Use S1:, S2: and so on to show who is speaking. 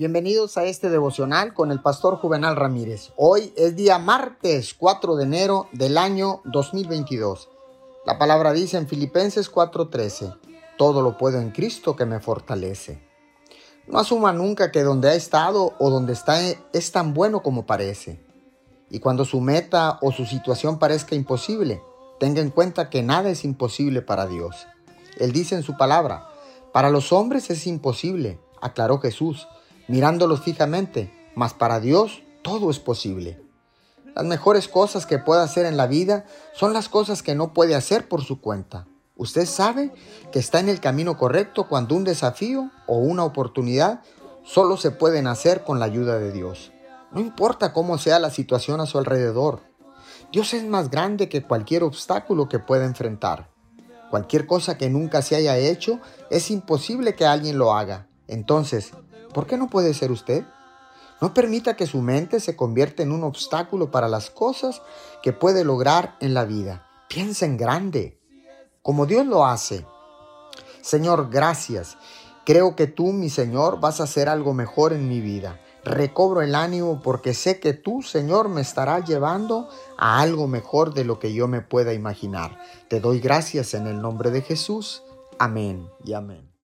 S1: Bienvenidos a este devocional con el pastor Juvenal Ramírez. Hoy es día martes 4 de enero del año 2022. La palabra dice en Filipenses 4:13, todo lo puedo en Cristo que me fortalece. No asuma nunca que donde ha estado o donde está es tan bueno como parece. Y cuando su meta o su situación parezca imposible, tenga en cuenta que nada es imposible para Dios. Él dice en su palabra, para los hombres es imposible, aclaró Jesús mirándolos fijamente, mas para Dios todo es posible. Las mejores cosas que puede hacer en la vida son las cosas que no puede hacer por su cuenta. Usted sabe que está en el camino correcto cuando un desafío o una oportunidad solo se pueden hacer con la ayuda de Dios. No importa cómo sea la situación a su alrededor. Dios es más grande que cualquier obstáculo que pueda enfrentar. Cualquier cosa que nunca se haya hecho, es imposible que alguien lo haga. Entonces, ¿Por qué no puede ser usted? No permita que su mente se convierta en un obstáculo para las cosas que puede lograr en la vida. Piensa en grande, como Dios lo hace. Señor, gracias. Creo que tú, mi Señor, vas a hacer algo mejor en mi vida. Recobro el ánimo porque sé que tú, Señor, me estarás llevando a algo mejor de lo que yo me pueda imaginar. Te doy gracias en el nombre de Jesús. Amén y amén.